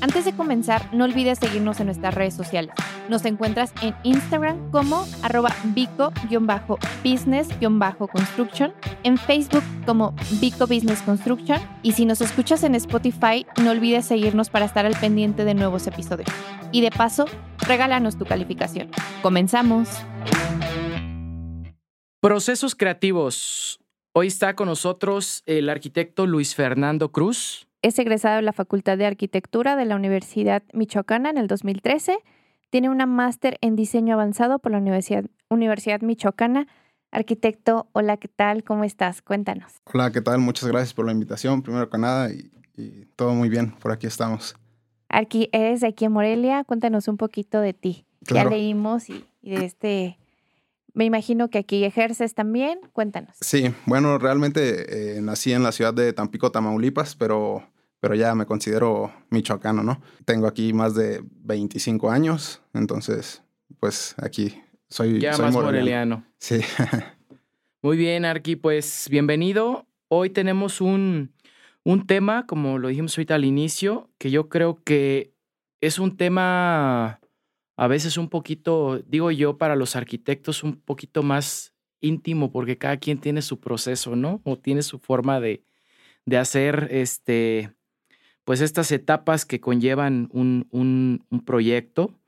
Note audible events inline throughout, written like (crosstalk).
Antes de comenzar, no olvides seguirnos en nuestras redes sociales. Nos encuentras en Instagram como arroba bico-business-construction, en Facebook como Bico Business Construction y si nos escuchas en Spotify, no olvides seguirnos para estar al pendiente de nuevos episodios. Y de paso, regálanos tu calificación. Comenzamos. Procesos creativos. Hoy está con nosotros el arquitecto Luis Fernando Cruz. Es egresado de la Facultad de Arquitectura de la Universidad Michoacana en el 2013. Tiene una máster en diseño avanzado por la Universidad, Universidad Michoacana. Arquitecto, hola, ¿qué tal? ¿Cómo estás? Cuéntanos. Hola, ¿qué tal? Muchas gracias por la invitación, primero que nada, y, y todo muy bien, por aquí estamos. Arqui, eres de aquí en Morelia, cuéntanos un poquito de ti. Claro. Ya leímos y, y de este, me imagino que aquí ejerces también, cuéntanos. Sí, bueno, realmente eh, nací en la ciudad de Tampico, Tamaulipas, pero, pero ya me considero michoacano, ¿no? Tengo aquí más de 25 años, entonces, pues aquí soy, Ya soy más moreliano. moreliano. Sí, (laughs) Muy bien, Arqui, pues bienvenido. Hoy tenemos un, un tema, como lo dijimos ahorita al inicio, que yo creo que es un tema a veces un poquito, digo yo, para los arquitectos un poquito más íntimo, porque cada quien tiene su proceso, ¿no? O tiene su forma de, de hacer este, pues estas etapas que conllevan un, un, proyecto.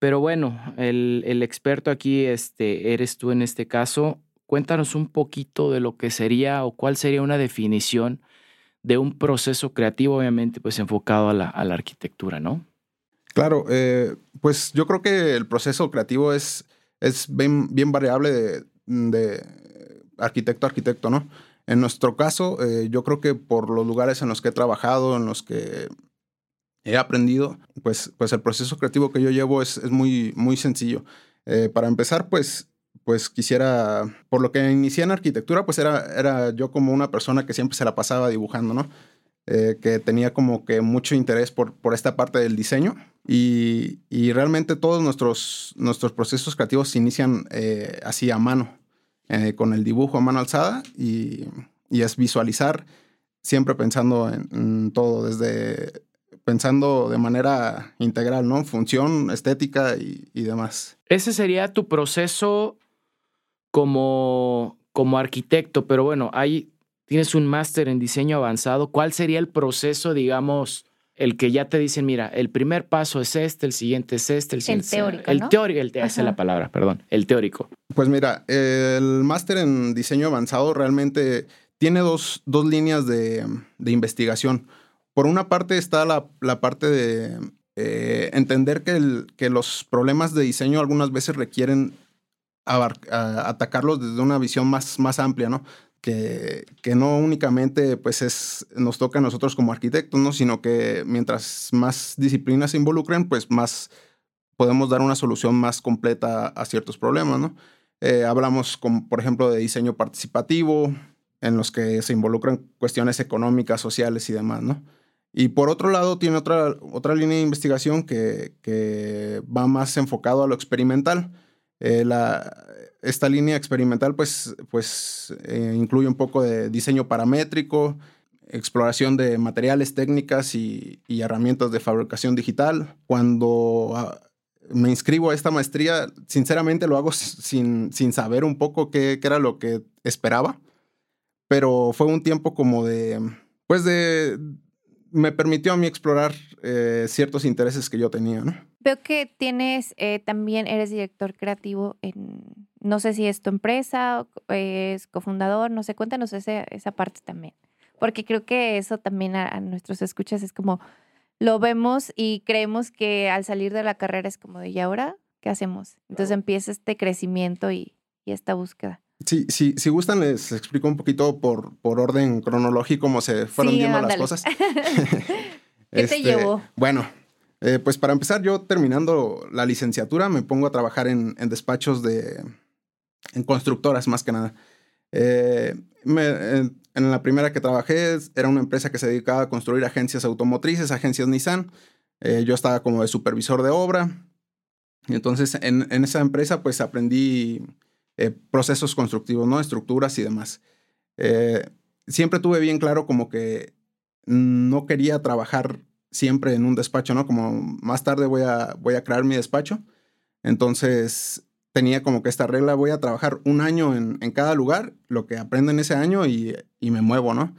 Pero bueno, el, el experto aquí este, eres tú en este caso. Cuéntanos un poquito de lo que sería o cuál sería una definición de un proceso creativo, obviamente, pues enfocado a la, a la arquitectura, ¿no? Claro, eh, pues yo creo que el proceso creativo es, es bien, variable de, de arquitecto a arquitecto, ¿no? En nuestro caso, eh, yo creo que por los lugares en los que he trabajado, en los que he aprendido, pues, pues el proceso creativo que yo llevo es, es muy, muy sencillo. Eh, para empezar, pues, pues quisiera, por lo que inicié en arquitectura, pues era, era yo como una persona que siempre se la pasaba dibujando, ¿no? Eh, que tenía como que mucho interés por, por esta parte del diseño y, realmente todos nuestros, nuestros procesos creativos se inician eh, así a mano, eh, con el dibujo a mano alzada y, y es visualizar siempre pensando en, en todo, desde pensando de manera integral, ¿no? Función, estética y, y demás. Ese sería tu proceso como, como arquitecto, pero bueno, ahí tienes un máster en diseño avanzado. ¿Cuál sería el proceso, digamos, el que ya te dicen, mira, el primer paso es este, el siguiente es este, el siguiente teórico, El ¿no? teórico, el te- esa es la palabra, perdón, el teórico. Pues mira, el máster en diseño avanzado realmente tiene dos, dos líneas de, de investigación. Por una parte está la, la parte de eh, entender que, el- que los problemas de diseño algunas veces requieren abar- a- atacarlos desde una visión más, más amplia, ¿no? Que, que no únicamente pues es, nos toca a nosotros como arquitectos, ¿no? Sino que mientras más disciplinas se involucren, pues más podemos dar una solución más completa a ciertos problemas, ¿no? Eh, hablamos, como, por ejemplo, de diseño participativo, en los que se involucran cuestiones económicas, sociales y demás, ¿no? Y por otro lado, tiene otra, otra línea de investigación que, que va más enfocado a lo experimental. Eh, la, esta línea experimental, pues, pues eh, incluye un poco de diseño paramétrico, exploración de materiales, técnicas y, y herramientas de fabricación digital. Cuando ah, me inscribo a esta maestría, sinceramente lo hago sin, sin saber un poco qué, qué era lo que esperaba, pero fue un tiempo como de, pues de, me permitió a mí explorar eh, ciertos intereses que yo tenía, ¿no? Veo que tienes, eh, también eres director creativo en, no sé si es tu empresa, o es cofundador, no sé, cuéntanos ese- esa parte también. Porque creo que eso también a, a nuestros escuchas es como, lo vemos y creemos que al salir de la carrera es como de, ¿y ahora qué hacemos? Entonces empieza este crecimiento y, y esta búsqueda. Sí, sí, si gustan, les explico un poquito por, por orden cronológico cómo se fueron Sí, viendo ándale. las cosas. (laughs) ¿Qué te llevó? Bueno, eh, pues para empezar, yo terminando la licenciatura me pongo a trabajar en, en despachos de. en constructoras más que nada. Eh, me- en, en la primera que trabajé era una empresa que se dedicaba a construir agencias automotrices, agencias Nissan. Eh, yo estaba como de supervisor de obra. Y entonces en, en esa empresa pues aprendí eh, procesos constructivos, ¿no? Estructuras y demás. Eh, siempre tuve bien claro como que no quería trabajar siempre en un despacho, ¿no? Como más tarde voy a, voy a crear mi despacho. Entonces tenía como que esta regla, voy a trabajar un año en, en cada lugar, lo que aprendo en ese año y, y, me muevo, ¿no?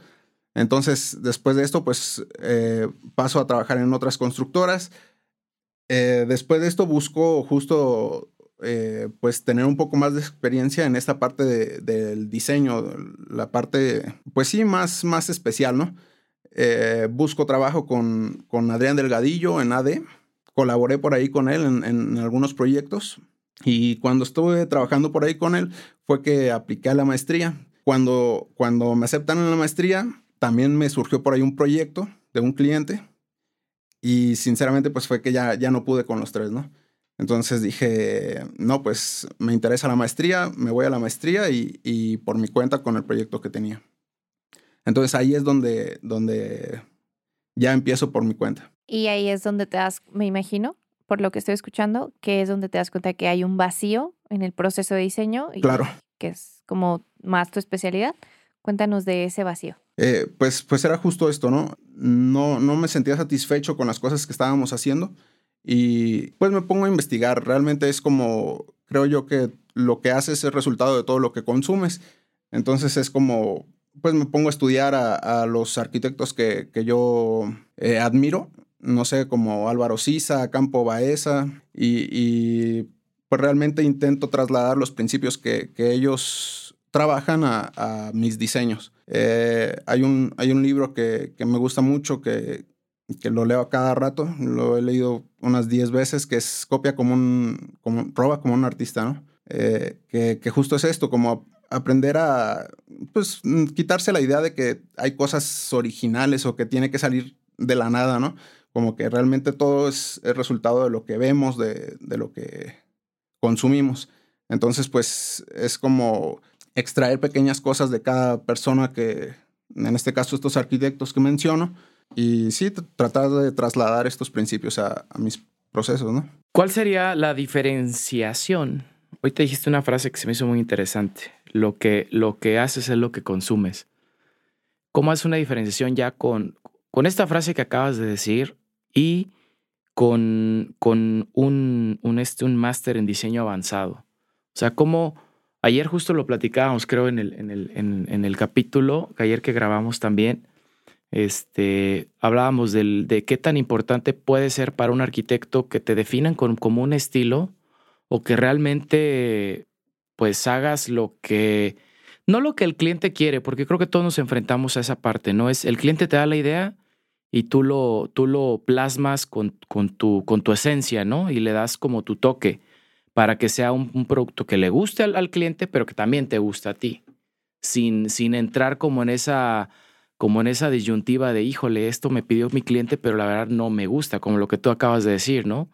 Entonces, después de esto, pues eh, paso a trabajar en otras constructoras. Después de esto busco justo, eh, pues, tener un poco más de experiencia en esta parte de, del diseño, la parte, pues sí, más, más especial, ¿no? Eh, busco trabajo con, con, Adrián Delgadillo en AD. Colaboré por ahí con él en, algunos proyectos. Y cuando estuve trabajando por ahí con él, fue que apliqué la maestría. Cuando, cuando me aceptan en la maestría, también me surgió por ahí un proyecto de un cliente. Y sinceramente, pues fue que ya, ya no pude con los tres, ¿no? Entonces dije, no, pues me interesa la maestría, me voy a la maestría y, y por mi cuenta con el proyecto que tenía. Entonces ahí es donde, donde ya empiezo por mi cuenta. Y ahí es donde te das, me imagino, por lo que estoy escuchando, que es donde te das cuenta que hay un vacío en el proceso de diseño. Y claro. Que es como más tu especialidad. Cuéntanos de ese vacío. Eh, pues, pues era justo esto, ¿no? ¿no? No me sentía satisfecho con las cosas que estábamos haciendo y pues me pongo a investigar. Realmente es como, creo yo que lo que haces es resultado de todo lo que consumes. Entonces es como pues me pongo a estudiar a, a los arquitectos que, que yo eh, admiro, no sé, como Álvaro Sisa, Campo Baeza, y, pues realmente intento trasladar los principios que, que ellos trabajan a, a mis diseños. Eh, hay, un, hay un libro que, que me gusta mucho, que, que lo leo a cada rato, lo he leído unas 10 veces, que es copia como un, como, roba como un artista, ¿no? Eh, que, que justo es esto, como aprender a, pues, quitarse la idea de que hay cosas originales o que tiene que salir de la nada, ¿no? Como que realmente todo es el resultado de lo que vemos, de, de lo que consumimos. Entonces, pues, es como extraer pequeñas cosas de cada persona que, en este caso, estos arquitectos que menciono, y sí, tratar de trasladar estos principios a, mis procesos, ¿no? ¿Cuál sería la diferenciación? Hoy te dijiste una frase que se me hizo muy interesante lo que, lo que haces es lo que consumes. ¿Cómo haces una diferenciación ya con, con esta frase que acabas de decir y con, con un, un, este, un máster en diseño avanzado? O sea, como ayer justo lo platicábamos, creo, en el, en el, en, en el capítulo, que ayer que grabamos también, este, hablábamos del, de qué tan importante puede ser para un arquitecto que te definan con, como un estilo o que realmente pues hagas lo que, no lo que el cliente quiere, porque creo que todos nos enfrentamos a esa parte, ¿no? Es el cliente te da la idea y tú lo, tú lo plasmas con, con, tu, con tu esencia, ¿no? Y le das como tu toque para que sea un, producto que le guste al, al, cliente, pero que también te guste a ti, sin, sin entrar como en esa como en esa disyuntiva de, híjole, esto me pidió mi cliente, pero la verdad no me gusta, como lo que tú acabas de decir, ¿no?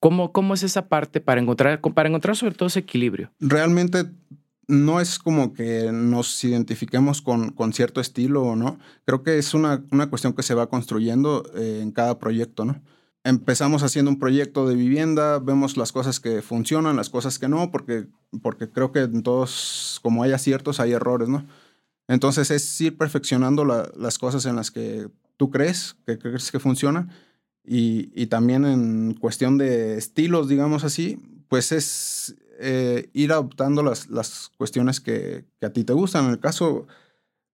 ¿Cómo, ¿Cómo es esa parte para encontrar, para encontrar sobre todo ese equilibrio? Realmente no es como que nos identifiquemos con, con cierto estilo o no. Creo que es una, una cuestión que se va construyendo eh, en cada proyecto, ¿no? Empezamos haciendo un proyecto de vivienda, vemos las cosas que funcionan, las cosas que no, porque, porque creo que en todos, como hay aciertos, hay errores, ¿no? Entonces es ir perfeccionando la, las cosas en las que tú crees, que crees que funcionan y, también en cuestión de estilos, digamos así, pues es eh, ir adoptando las, las cuestiones que, a ti te gustan. En el caso,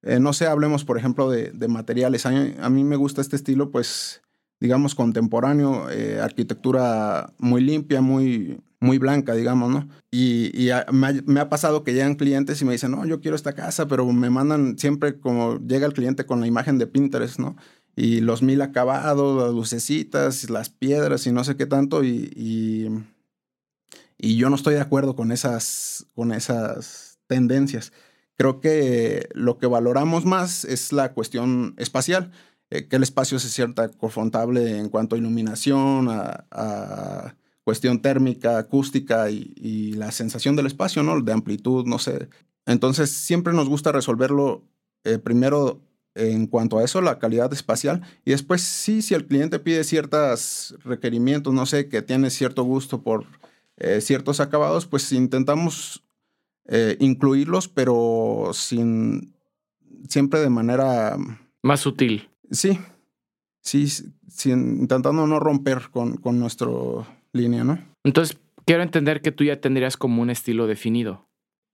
eh, no sé, hablemos por ejemplo de, materiales. A mí, me gusta este estilo, pues, digamos, contemporáneo, eh, arquitectura muy limpia, muy, muy blanca, digamos, ¿no? Y, me, ha, me, pasado que llegan clientes y me dicen, no, yo quiero esta casa, pero me mandan siempre como llega el cliente con la imagen de Pinterest, ¿no? y los mil acabados, las lucecitas, las piedras y no sé qué tanto. Y, y, y, yo no estoy de acuerdo con esas, con esas tendencias. Creo que lo que valoramos más es la cuestión espacial, eh, que el espacio se cierta confortable en cuanto a iluminación, a, a cuestión térmica, acústica y, la sensación del espacio, ¿no? De amplitud, no sé. Entonces siempre nos gusta resolverlo eh, primero en cuanto a eso, la calidad espacial. Y después, sí, si el cliente pide ciertos requerimientos, no sé, que tiene cierto gusto por eh, ciertos acabados, pues intentamos incluirlos, pero sin siempre de manera más sutil. Sí, sí, sin, intentando no romper con, con nuestra línea, ¿no? Entonces, quiero entender que tú ya tendrías como un estilo definido.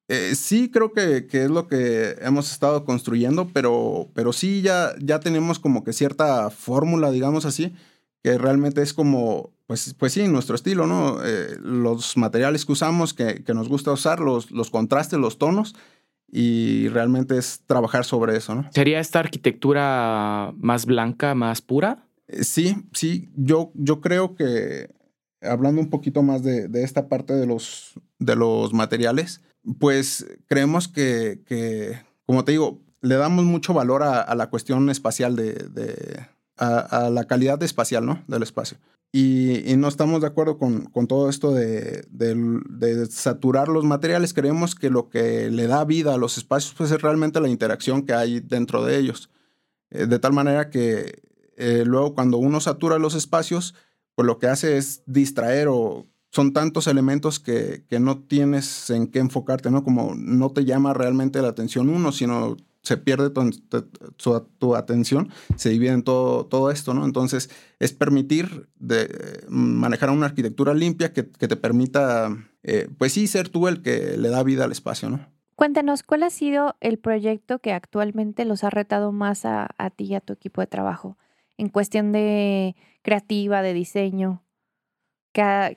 Eh, sí, creo que, que, es lo que hemos estado construyendo, pero, pero sí ya, ya tenemos como que cierta fórmula, digamos así, que realmente es como, pues, pues sí, nuestro estilo, ¿no? Eh, los materiales que usamos, que, que, nos gusta usar, los, los contrastes, los tonos, y realmente es trabajar sobre eso, ¿no? ¿Sería esta arquitectura más blanca, más pura? Eh, sí, sí, yo, yo creo que hablando un poquito más de, de esta parte de los, de los materiales, pues creemos que, que, como te digo, le damos mucho valor a, la cuestión espacial de, de a, la calidad espacial, ¿no? Del espacio. Y, no estamos de acuerdo con, con todo esto de, de, saturar los materiales. Creemos que lo que le da vida a los espacios pues, es realmente la interacción que hay dentro de ellos. Eh, de tal manera que eh, luego cuando uno satura los espacios, pues lo que hace es distraer o son tantos elementos que, que, no tienes en qué enfocarte, ¿no? Como no te llama realmente la atención uno, sino se pierde tu, tu, atención, se divide en todo, todo esto, ¿no? Entonces, es permitir de, manejar una arquitectura limpia que, que te permita, eh, pues sí, ser tú el que le da vida al espacio, ¿no? Cuéntanos, ¿cuál ha sido el proyecto que actualmente los ha retado más a, a ti y a tu equipo de trabajo en cuestión de creativa, de diseño?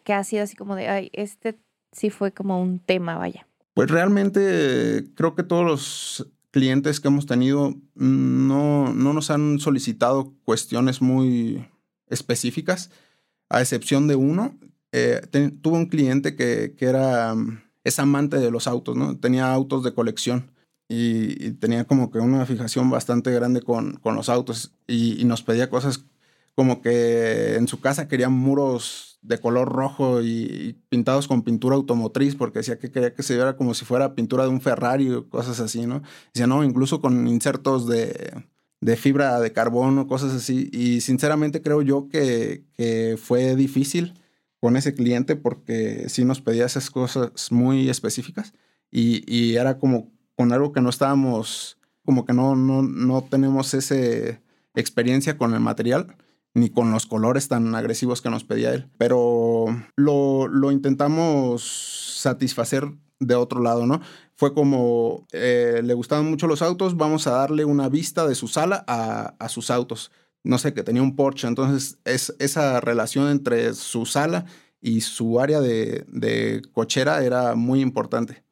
que ha, sido así como de, ay, este sí fue como un tema, vaya? Pues realmente creo que todos los clientes que hemos tenido no, no nos han solicitado cuestiones muy específicas, a excepción de uno. Eh, tuve un cliente que, que, era, es amante de los autos, ¿no? Tenía autos de colección y, tenía como que una fijación bastante grande con, con los autos y, y, nos pedía cosas como que en su casa quería muros de color rojo y, pintados con pintura automotriz, porque decía que quería que se viera como si fuera pintura de un Ferrari o cosas así, ¿no? Decía, no, incluso con insertos de, de fibra de carbono, cosas así. Y sinceramente creo yo que, fue difícil con ese cliente porque sí nos pedía esas cosas muy específicas y, y era como con algo que no estábamos, como que no, no, no tenemos esa experiencia con el material ni con los colores tan agresivos que nos pedía él. Pero lo, lo intentamos satisfacer de otro lado, ¿no? Fue como, eh, le gustaban mucho los autos, vamos a darle una vista de su sala a, a sus autos. No sé, que tenía un Porsche, entonces es, esa relación entre su sala y su área de, de cochera era muy importante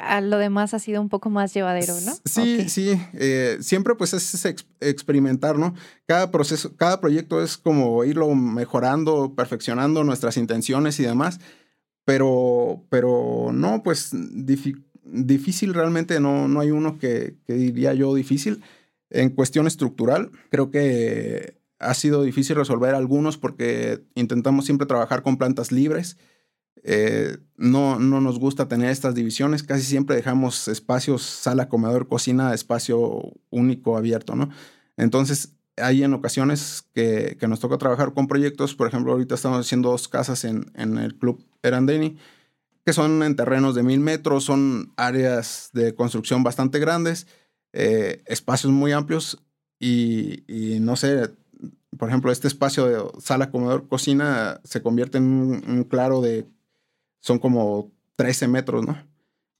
a lo demás ha sido un poco más llevadero, ¿no? Sí, sí. Eh, siempre pues es experimentar, ¿no? Cada proceso, cada proyecto es como irlo mejorando, perfeccionando nuestras intenciones y demás. Pero, pero no, pues difícil realmente no, no hay uno que, que diría yo difícil. En cuestión estructural, creo que ha sido difícil resolver algunos porque intentamos siempre trabajar con plantas libres eh, no, no nos gusta tener estas divisiones, casi siempre dejamos espacios, sala, comedor, cocina, espacio único, abierto, ¿no? Entonces, hay en ocasiones que, nos toca trabajar con proyectos, por ejemplo, ahorita estamos haciendo dos casas en, en el Club Erandeni, que son en terrenos de mil metros, son áreas de construcción bastante grandes, eh, espacios muy amplios y, y, no sé, por ejemplo, este espacio de sala, comedor, cocina se convierte en un claro de son como 13 metros, ¿no?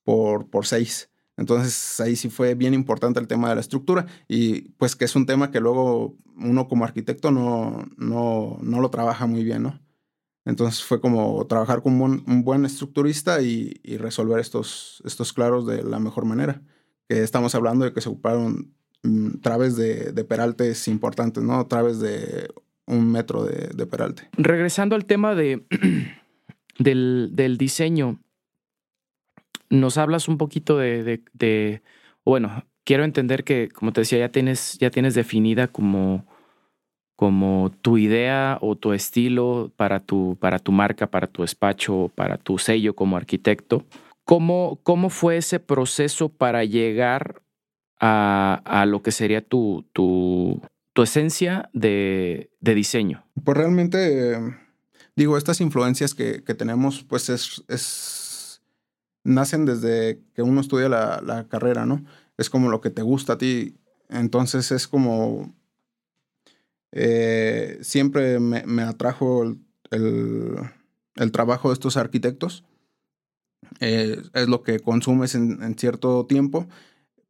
Por, por 6. Entonces ahí sí fue bien importante el tema de la estructura y pues que es un tema que luego uno como arquitecto no, no, no lo trabaja muy bien, ¿no? Entonces fue como trabajar con un buen, estructurista y, resolver estos, estos claros de la mejor manera. Que estamos hablando de que se ocuparon mm, traves de, de, peraltes importantes, ¿no? Traves de un metro de, de peralte. Regresando al tema de del, del diseño, nos hablas un poquito de, de, bueno, quiero entender que, como te decía, ya tienes, ya tienes definida como, como tu idea o tu estilo para tu, para tu marca, para tu despacho, para tu sello como arquitecto. ¿Cómo, ¿Cómo fue ese proceso para llegar a, a lo que sería tu, tu, tu esencia de, de diseño? Pues realmente, digo, estas influencias que, que tenemos, pues es, es, nacen desde que uno estudia la, la, carrera, ¿no? Es como lo que te gusta a ti. Entonces es como, eh, siempre me, me atrajo el, el, trabajo de estos arquitectos. Eh, es lo que consumes en, en cierto tiempo.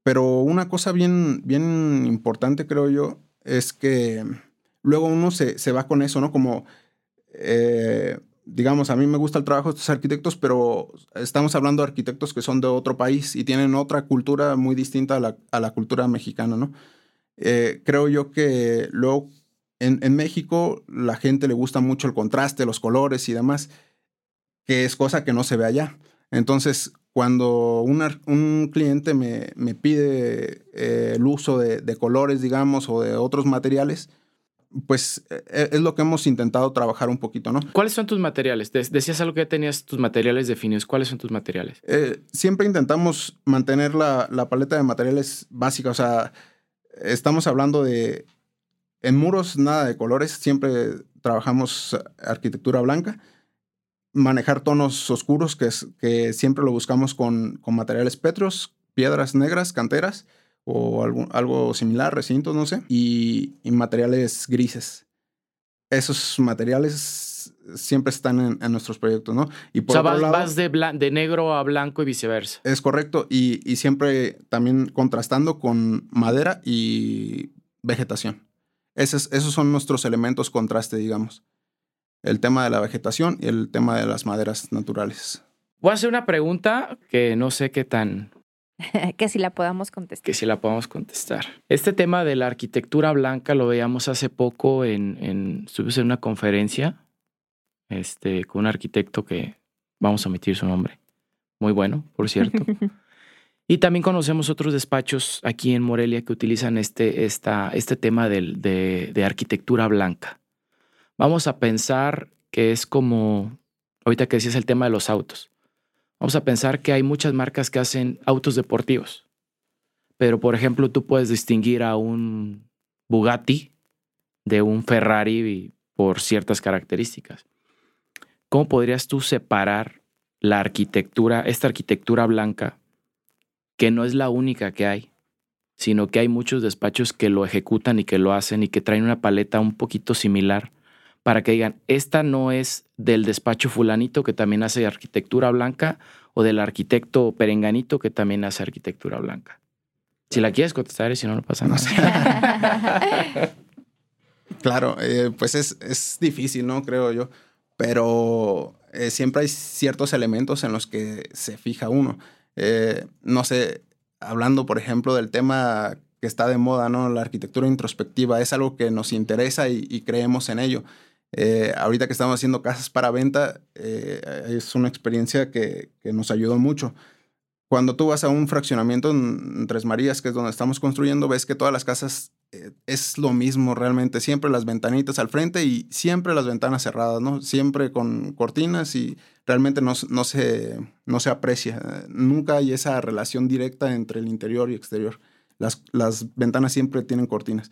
Pero una cosa bien, bien importante, creo yo, es que luego uno se, se va con eso, ¿no? Como, eh, digamos, a mí me gusta el trabajo de estos arquitectos, pero estamos hablando de arquitectos que son de otro país y tienen otra cultura muy distinta a la, a la cultura mexicana, ¿no? Eh, creo yo que luego en, en, México la gente le gusta mucho el contraste, los colores y demás, que es cosa que no se ve allá. Entonces, cuando una, un cliente me, me pide eh, el uso de, de, colores, digamos, o de otros materiales, pues eh, es lo que hemos intentado trabajar un poquito, ¿no? ¿Cuáles son tus materiales? Decías algo que ya tenías tus materiales definidos. ¿Cuáles son tus materiales? Eh, siempre intentamos mantener la, la, paleta de materiales básica. O sea, estamos hablando de... En muros, nada de colores. Siempre trabajamos arquitectura blanca manejar tonos oscuros, que, es, que siempre lo buscamos con, con materiales petros, piedras negras, canteras o algo, algo similar, recintos, no sé, y, y, materiales grises. Esos materiales siempre están en, en nuestros proyectos, ¿no? Y por o sea, vas, lado, vas de, de, negro a blanco y viceversa. Es correcto, y, y siempre también contrastando con madera y vegetación. Esos, esos son nuestros elementos contraste, digamos el tema de la vegetación y el tema de las maderas naturales. Voy a hacer una pregunta que no sé qué tan... (laughs) que si la podamos contestar. Que si la podamos contestar. Este tema de la arquitectura blanca lo veíamos hace poco en, en, estuvimos en una conferencia este, con un arquitecto que vamos a omitir su nombre. Muy bueno, por cierto. (laughs) y también conocemos otros despachos aquí en Morelia que utilizan este, esta, este tema de, de arquitectura blanca. Vamos a pensar que es como, ahorita que decías el tema de los autos, vamos a pensar que hay muchas marcas que hacen autos deportivos, pero por ejemplo tú puedes distinguir a un Bugatti de un Ferrari por ciertas características. ¿Cómo podrías tú separar la arquitectura, esta arquitectura blanca, que no es la única que hay, sino que hay muchos despachos que lo ejecutan y que lo hacen y que traen una paleta un poquito similar para que digan, esta no es del despacho fulanito que también hace arquitectura blanca o del arquitecto perenganito que también hace arquitectura blanca. Si la quieres contestar, si no, no pasa nada. (laughs) claro, eh, pues es, es, difícil, ¿no? Creo yo. Pero eh, siempre hay ciertos elementos en los que se fija uno. Eh, no sé, hablando, por ejemplo, del tema que está de moda, ¿no? La arquitectura introspectiva es algo que nos interesa y, y creemos en ello. Eh, ahorita que estamos haciendo casas para venta, eh, es una experiencia que, que, nos ayudó mucho. Cuando tú vas a un fraccionamiento en Tres Marías, que es donde estamos construyendo, ves que todas las casas eh, es lo mismo realmente. Siempre las ventanitas al frente y siempre las ventanas cerradas, ¿no? Siempre con cortinas y realmente no, no, se, no se aprecia. Nunca hay esa relación directa entre el interior y exterior. Las, las ventanas siempre tienen cortinas.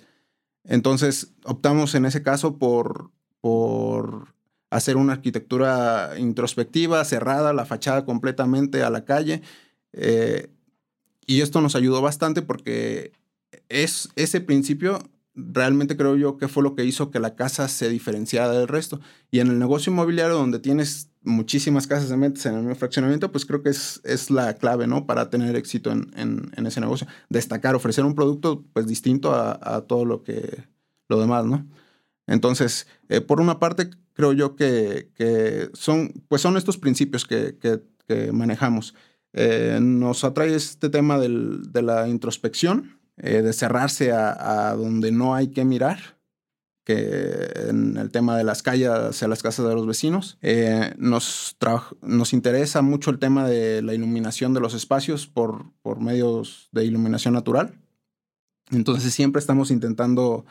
Entonces optamos en ese caso por por hacer una arquitectura introspectiva, cerrada, la fachada completamente a la calle. Eh, y esto nos ayudó bastante porque es ese principio realmente creo yo que fue lo que hizo que la casa se diferenciara del resto. Y en el negocio inmobiliario donde tienes muchísimas casas de metes en el mismo fraccionamiento, pues creo que es, es la clave, ¿no? Para tener éxito en, en, en ese negocio. Destacar, ofrecer un producto pues distinto a, a todo lo que, lo demás, ¿no? Entonces, eh, por una parte, creo yo que, son, pues son estos principios que, manejamos. Eh, nos atrae este tema del, de la introspección, eh, de cerrarse a, donde no hay que mirar, que en el tema de las calles hacia las casas de los vecinos. Nos, nos interesa mucho el tema de la iluminación de los espacios por, por medios de iluminación natural. Entonces siempre estamos intentando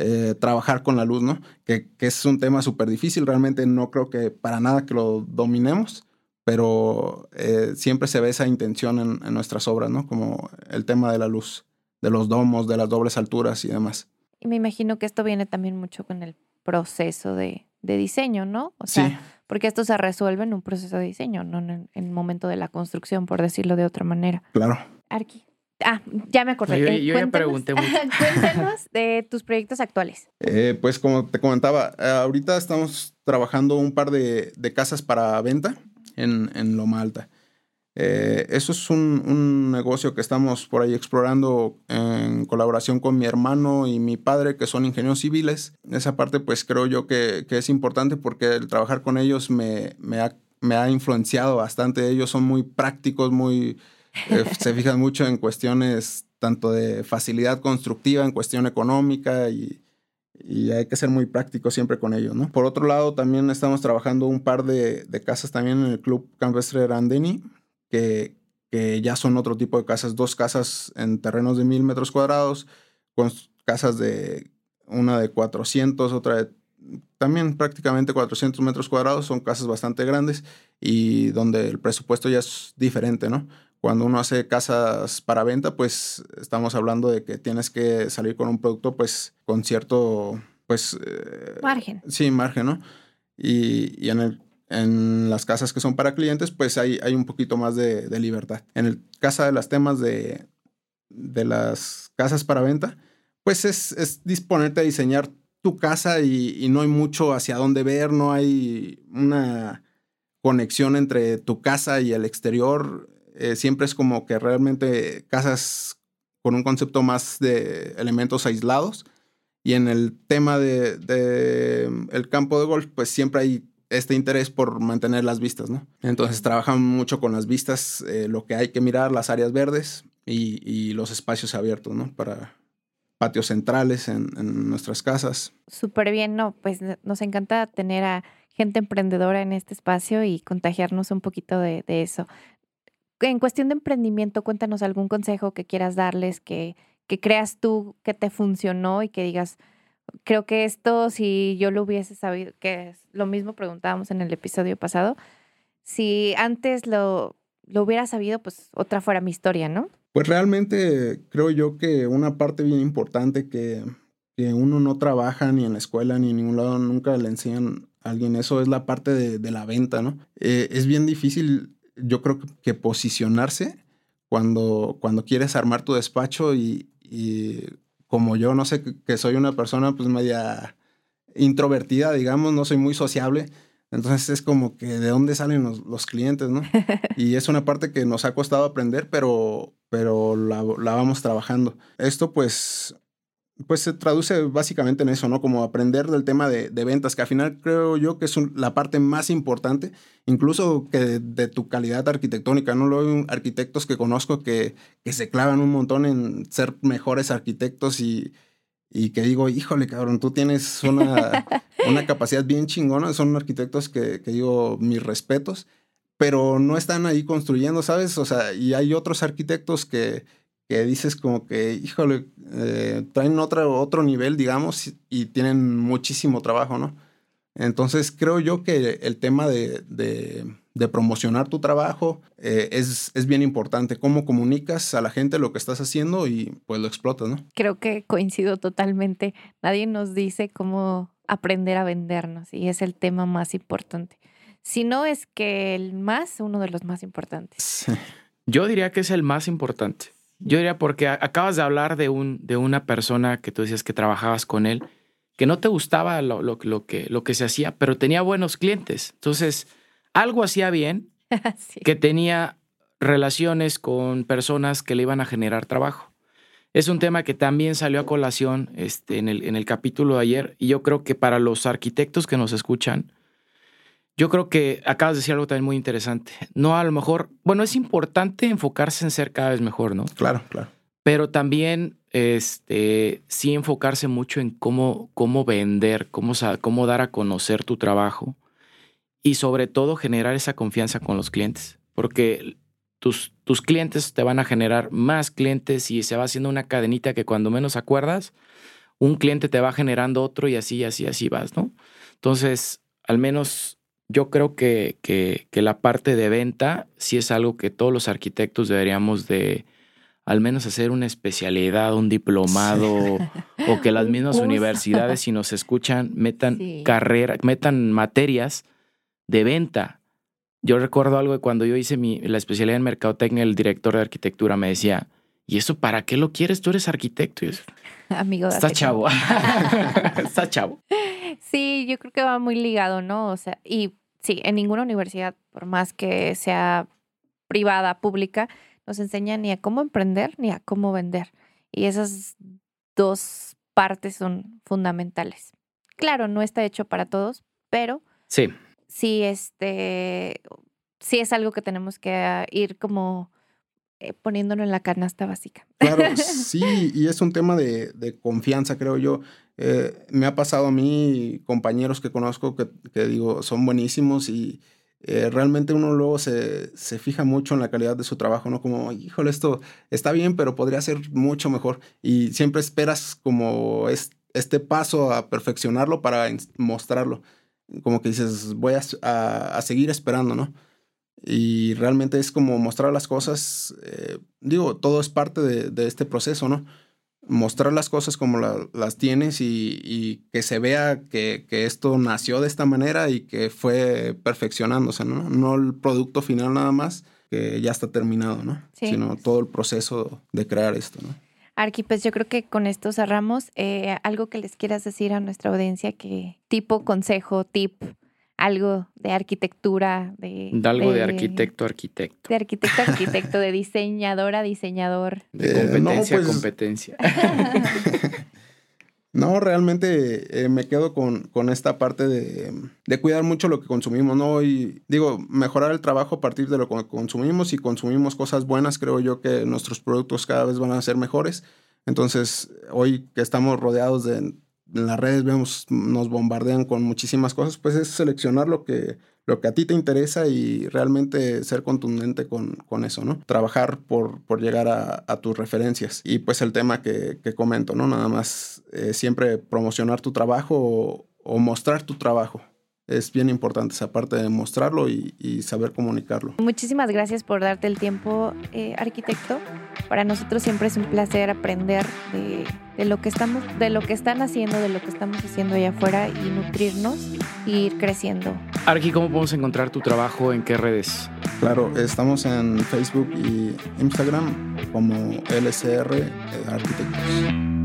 eh, trabajar con la luz, ¿no? Que, que es un tema súper difícil, realmente no creo que para nada que lo dominemos, pero eh, siempre se ve esa intención en, en, nuestras obras, ¿no? Como el tema de la luz. de los domos, de las dobles alturas y demás. Y me imagino que esto viene también mucho con el proceso de, de diseño, ¿no? O sea, sí, porque esto se resuelve en un proceso de diseño, no en, en el momento de la construcción, por decirlo de otra manera. claro. Arqui. Ah, ya me acordé. Yo- Eh, yo ya cuéntanos- pregunté (laughs) mucho. Cuéntanos de tus proyectos actuales. Eh, pues como te comentaba, eh, ahorita estamos trabajando un par de, de casas para venta en, en Loma Alta. Eh, eso es un, un negocio que estamos por ahí explorando en colaboración con mi hermano y mi padre, que son ingenieros civiles. Esa parte pues creo yo que, que es importante porque el trabajar con ellos me, me, ha, me ha influenciado bastante. Ellos son muy prácticos, muy... eh, se fijan mucho en cuestiones tanto de facilidad constructiva, en cuestión económica y, hay que ser muy práctico siempre con ellos, ¿no? Por otro lado, también estamos trabajando un par de, casas también en el Club Campestre Randeni, que, que ya son otro tipo de casas, dos casas en terrenos de mil metros cuadrados, con casas de una de 400, otra de también prácticamente 400 metros cuadrados, son casas bastante grandes y donde el presupuesto ya es diferente, ¿no? Cuando uno hace casas para venta, pues estamos hablando de que tienes que salir con un producto pues con cierto, pues... eh, Margen. Sí, margen, ¿no? Y, y en, el, en las casas que son para clientes, pues hay, hay un poquito más de, de libertad. En el caso de las temas de, de las casas para venta, pues es, es disponerte a diseñar tu casa y, y no hay mucho hacia dónde ver, no hay una conexión entre tu casa y el exterior. Eh, siempre es como que realmente casas con un concepto más de elementos aislados. Y en el tema de, de el campo de golf, pues siempre hay este interés por mantener las vistas, ¿no? Entonces trabajan mucho con las vistas, eh, lo que hay que mirar, las áreas verdes y, los espacios abiertos, ¿no? Para patios centrales en, nuestras casas. Súper bien, no, pues nos encanta tener a gente emprendedora en este espacio y contagiarnos un poquito de eso. En cuestión de emprendimiento, cuéntanos algún consejo que quieras darles, que, que creas tú que te funcionó y que digas, creo que esto, si yo lo hubiese sabido, que es lo mismo preguntábamos en el episodio pasado, si antes lo, lo hubiera sabido, pues otra fuera mi historia, ¿no? Pues realmente creo yo que una parte bien importante que, que uno no trabaja ni en la escuela ni en ningún lado, nunca le enseñan a alguien eso, es la parte de, la venta, ¿no? Eh, es bien difícil, yo creo que, posicionarse cuando, cuando quieres armar tu despacho y, y como yo, no sé, que, que soy una persona pues media introvertida, digamos, no soy muy sociable. Entonces es como que de dónde salen los, los clientes, ¿no? (laughs) Y es una parte que nos ha costado aprender, pero, pero la, la vamos trabajando. Esto pues, pues se traduce básicamente en eso, ¿no? Como aprender del tema de, de ventas, que al final creo yo que es un- la parte más importante, incluso que de, de tu calidad arquitectónica, ¿no? Luego hay arquitectos que conozco que, que se clavan un montón en ser mejores arquitectos y, y que digo, híjole, cabrón, tú tienes una, (laughs) una capacidad bien chingona. Son arquitectos que, que digo, mis respetos, pero no están ahí construyendo, ¿sabes? O sea, y hay otros arquitectos que, que dices como que, híjole, eh, traen otro, otro nivel, digamos, y, y tienen muchísimo trabajo, ¿no? Entonces creo yo que el tema de, de, de promocionar tu trabajo eh, es, es bien importante. Cómo comunicas a la gente lo que estás haciendo y pues lo explotas, ¿no? Creo que coincido totalmente. Nadie nos dice cómo aprender a vendernos y es el tema más importante. Si no es que el más, uno de los más importantes. Sí. Yo diría que es el más importante. Yo diría porque acabas de hablar de, un, de una persona que tú decías que trabajabas con él, que no te gustaba lo, lo- lo que, lo que se hacía, pero tenía buenos clientes. Entonces, algo hacía bien, (laughs) Sí. que tenía relaciones con personas que le iban a generar trabajo. Es un tema que también salió a colación este, en, el, en el capítulo de ayer y yo creo que para los arquitectos que nos escuchan, yo creo que acabas de decir algo también muy interesante. No, a lo mejor, bueno, es importante enfocarse en ser cada vez mejor, ¿no? Claro, claro. Pero también, este, sí enfocarse mucho en cómo, cómo vender, cómo, cómo dar a conocer tu trabajo y sobre todo generar esa confianza con los clientes, porque tus, tus clientes te van a generar más clientes y se va haciendo una cadenita que cuando menos acuerdas, un cliente te va generando otro y así, así, así vas, ¿no? Entonces, al menos yo creo que, que, que la parte de venta sí es algo que todos los arquitectos deberíamos de al menos hacer una especialidad, un diplomado, o que las mismas universidades, si nos escuchan, metan Sí. carrera, metan materias de venta. Yo recuerdo algo de cuando yo hice mi, la especialidad en mercadotecnia, el director de arquitectura me decía, ¿y eso para qué lo quieres? Tú eres arquitecto. Y yo, (laughs) Amigo. Está date chavo. (laughs) Está chavo. Sí, yo creo que va muy ligado, ¿no? O sea, y sí, en ninguna universidad, por más que sea privada, pública, nos enseñan ni a cómo emprender ni a cómo vender. Y esas dos partes son fundamentales. Claro, no está hecho para todos, pero Sí, sí, este, sí es algo que tenemos que ah, ir como eh, poniéndolo en la canasta básica. Claro, (laughs) sí, y es un tema de, de confianza, creo yo. Eh, me ha pasado a mí, compañeros que conozco que, que digo, son buenísimos y eh, realmente uno luego se, se fija mucho en la calidad de su trabajo, ¿no? Como, híjole, esto está bien, pero podría ser mucho mejor. Y siempre esperas como es, este paso a perfeccionarlo para mostrarlo. Como que dices, voy a- a seguir esperando, ¿no? Y realmente es como mostrar las cosas, eh, digo, todo es parte de, de este proceso, ¿no? Mostrar las cosas como la- las tienes y, y que se vea que, que esto nació de esta manera y que fue perfeccionándose, ¿no? No el producto final nada más, que ya está terminado, ¿no? Sí. Sino todo el proceso de crear esto, ¿no? Arqui, pues yo creo que con esto cerramos. Eh, algo que les quieras decir a nuestra audiencia, que tipo consejo, tip, algo de arquitectura, de... algo de arquitecto a arquitecto. De arquitecto a arquitecto, de diseñador a (laughs) diseñador. De Eh, no, competencia a pues- competencia. (laughs) No, realmente eh, me quedo con, con esta parte de, de cuidar mucho lo que consumimos, ¿no? Y digo, mejorar el trabajo a partir de lo que consumimos. Si consumimos cosas buenas, creo yo que nuestros productos cada vez van a ser mejores. Entonces, hoy que estamos rodeados de en las redes, vemos, nos bombardean con muchísimas cosas, pues es seleccionar lo que, lo que a ti te interesa y realmente ser contundente con, con eso, ¿no? Trabajar por, por llegar a, tus referencias. Y pues el tema que, que comento, ¿no? Nada más eh, siempre promocionar tu trabajo o mostrar tu trabajo. Es bien importante esa parte de mostrarlo y, y saber comunicarlo. Muchísimas gracias por darte el tiempo, eh, arquitecto. Para nosotros siempre es un placer aprender de, de lo que estamos, de lo que están haciendo, de lo que estamos haciendo allá afuera y nutrirnos y ir creciendo. Arqui, ¿cómo podemos encontrar tu trabajo? ¿En qué redes? Claro, estamos en Facebook y Instagram como LCR eh, Arquitectos.